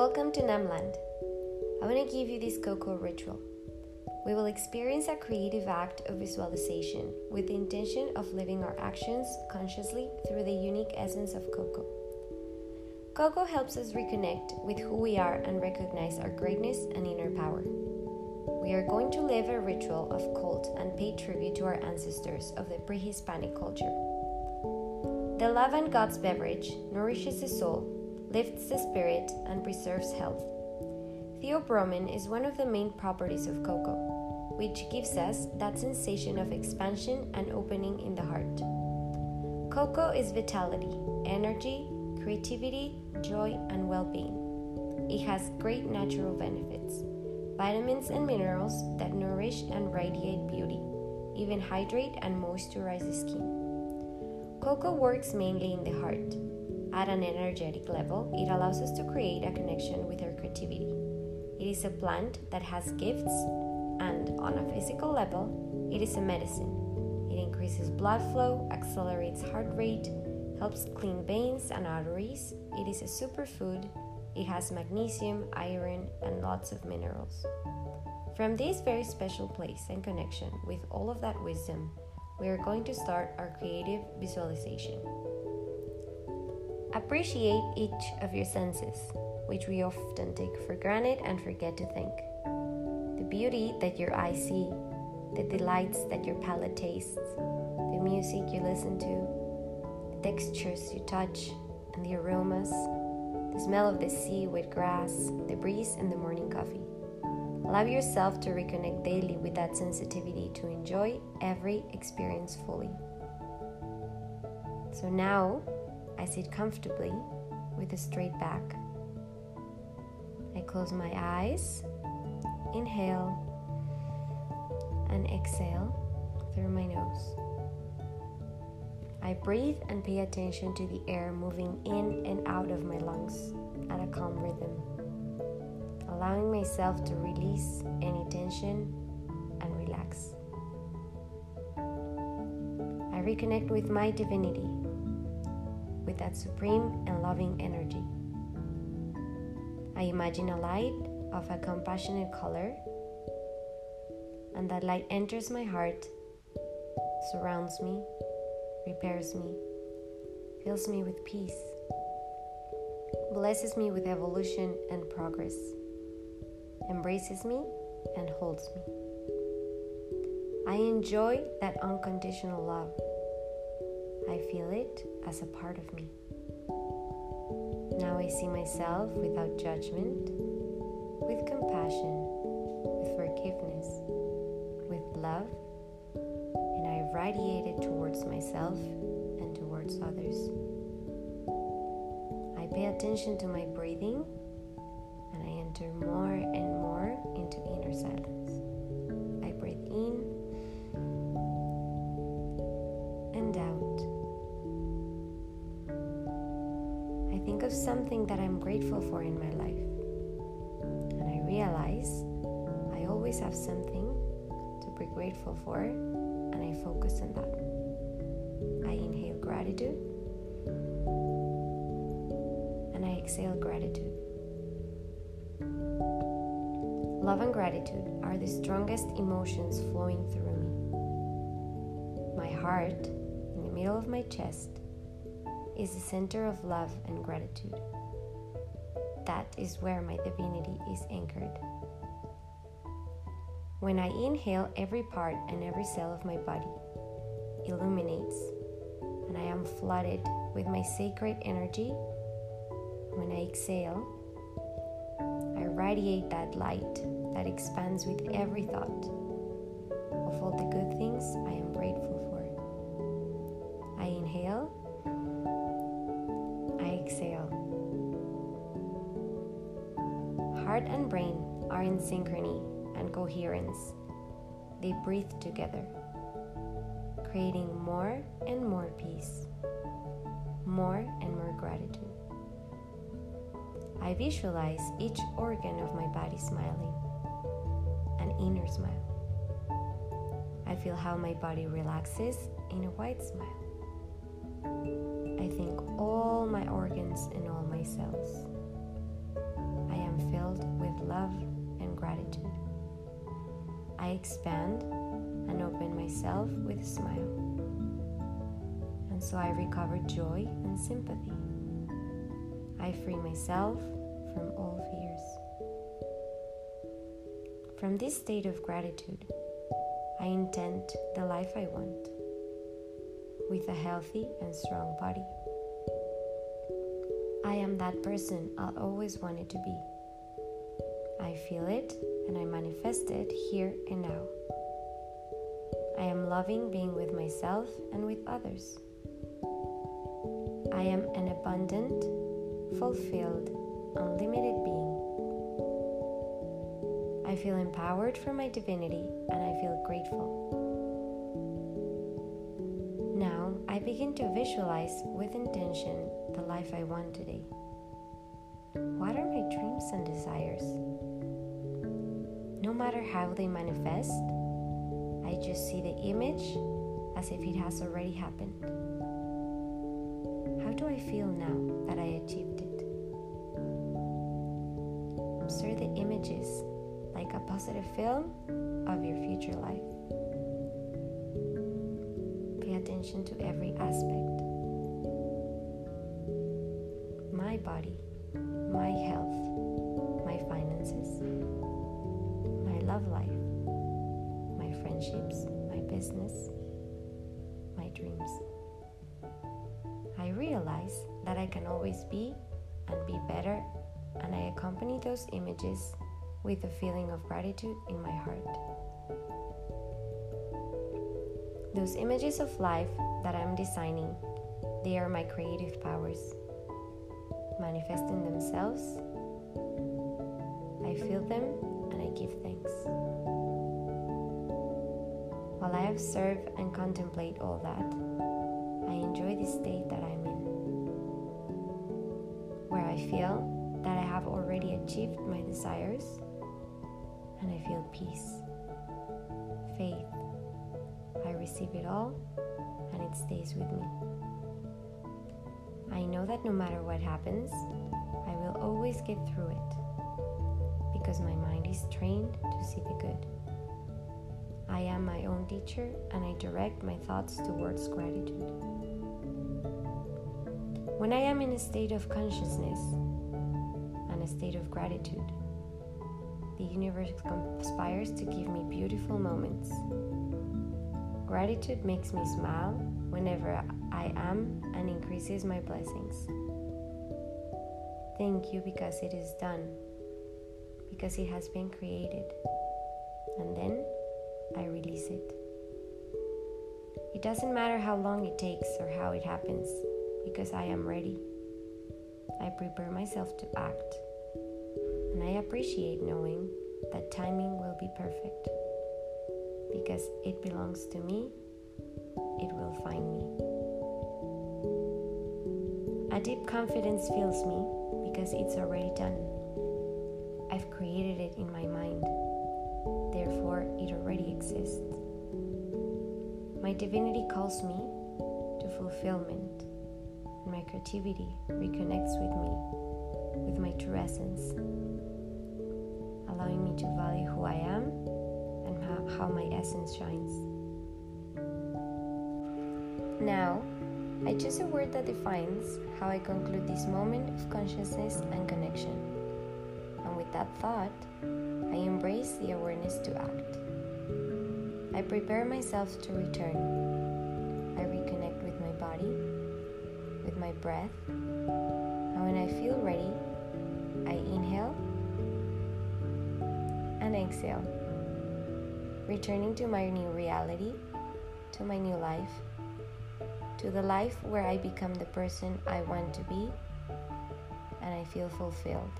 Welcome to Namland. I want to give you this cocoa ritual. We will experience a creative act of visualization with the intention of living our actions consciously through the unique essence of cocoa. Cocoa helps us reconnect with who we are and recognize our greatness and inner power. We are going to live a ritual of cult and pay tribute to our ancestors of the pre Hispanic culture. The love and God's beverage nourishes the soul, lifts the spirit, and preserves health. Theobromine is one of the main properties of cocoa, which gives us that sensation of expansion and opening in the heart. Cocoa is vitality, energy, creativity, joy, and well being. It has great natural benefits vitamins and minerals that nourish and radiate beauty, even hydrate and moisturize the skin. Cocoa works mainly in the heart. At an energetic level, it allows us to create a connection with our creativity. It is a plant that has gifts, and on a physical level, it is a medicine. It increases blood flow, accelerates heart rate, helps clean veins and arteries. It is a superfood it has magnesium, iron, and lots of minerals. From this very special place and connection with all of that wisdom, we are going to start our creative visualization. Appreciate each of your senses, which we often take for granted and forget to thank. The beauty that your eyes see, the delights that your palate tastes, the music you listen to, the textures you touch, and the aromas the smell of the sea with grass, the breeze, and the morning coffee. Allow yourself to reconnect daily with that sensitivity to enjoy every experience fully. So now I sit comfortably with a straight back. I close my eyes, inhale, and exhale through my nose. I breathe and pay attention to the air moving in and out of my lungs at a calm rhythm, allowing myself to release any tension and relax. I reconnect with my divinity, with that supreme and loving energy. I imagine a light of a compassionate color, and that light enters my heart, surrounds me, repairs me, fills me with peace, blesses me with evolution and progress, embraces me and holds me. I enjoy that unconditional love. I feel it as a part of me. Now I see myself without judgment, with compassion, with forgiveness, with love and I radiate it towards myself and towards others. I pay attention to my breathing and I enter more and more into inner silence. Of something that I'm grateful for in my life, and I realize I always have something to be grateful for and I focus on that. I inhale gratitude and I exhale gratitude. Love and gratitude are the strongest emotions flowing through me. My heart, in the middle of my chest, is the center of love and gratitude. That is where my divinity is anchored. When I inhale, every part and every cell of my body illuminates, and I am flooded with my sacred energy. When I exhale, I radiate that light that expands with every thought of all the good things Heart and brain are in synchrony and coherence. They breathe together, creating more and more peace, more and more gratitude. I visualize each organ of my body smiling, an inner smile. I feel how my body relaxes in a wide smile. I think all my organs and all my cells. I expand and open myself with a smile. And so I recover joy and sympathy. I free myself from all fears. From this state of gratitude, I intend the life I want with a healthy and strong body. I am that person I always wanted to be. I feel it and I manifest it here and now. I am loving being with myself and with others. I am an abundant, fulfilled, unlimited being. I feel empowered for my divinity and I feel grateful. Now I begin to visualize with intention the life I want today. What are my dreams and desires? No matter how they manifest, I just see the image as if it has already happened. How do I feel now that I achieved it? Observe the images like a positive film of your future life. Pay attention to every aspect my body, my health, my business, my dreams. I realize that I can always be and be better, and I accompany those images with a feeling of gratitude in my heart. Those images of life that I'm designing, they are my creative powers. Manifesting themselves, I feel them and I give thanks. While I observe and contemplate all that, I enjoy the state that I'm in, where I feel that I have already achieved my desires and I feel peace, faith. I receive it all and it stays with me. I know that no matter what happens, I will always get through it because my mind is trained to see the good. I am my own teacher and I direct my thoughts towards gratitude. When I am in a state of consciousness and a state of gratitude, the universe conspires to give me beautiful moments. Gratitude makes me smile whenever I am and increases my blessings. Thank you because it is done, because it has been created, and then I release it. It doesn't matter how long it takes or how it happens, because I am ready. I prepare myself to act and I appreciate knowing that timing will be perfect. Because it belongs to me, it will find me. A deep confidence fills me because it's already done. I've created it in my mind, therefore, it already exists. My divinity calls me to fulfillment, and my creativity reconnects with me, with my true essence allowing me to value who I am and how, how my essence shines. Now, I choose a word that defines how I conclude this moment of consciousness and connection. And with that thought, embrace the awareness to act. I prepare myself to return. I reconnect with my body, with my breath, and when I feel ready, I inhale and exhale, returning to my new reality, to my new life, to the life where I become the person I want to be and I feel fulfilled.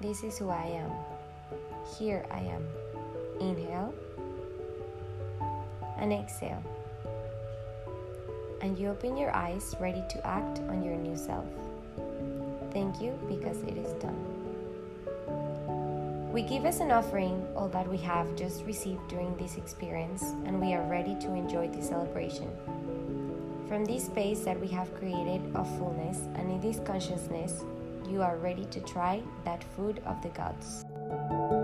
This is who I am. Here I am. Inhale and exhale. And you open your eyes ready to act on your new self. Thank you because it is done. We give as an offering all that we have just received during this experience, and we are ready to enjoy the celebration. From this space that we have created of fullness and in this consciousness, you are ready to try that food of the gods you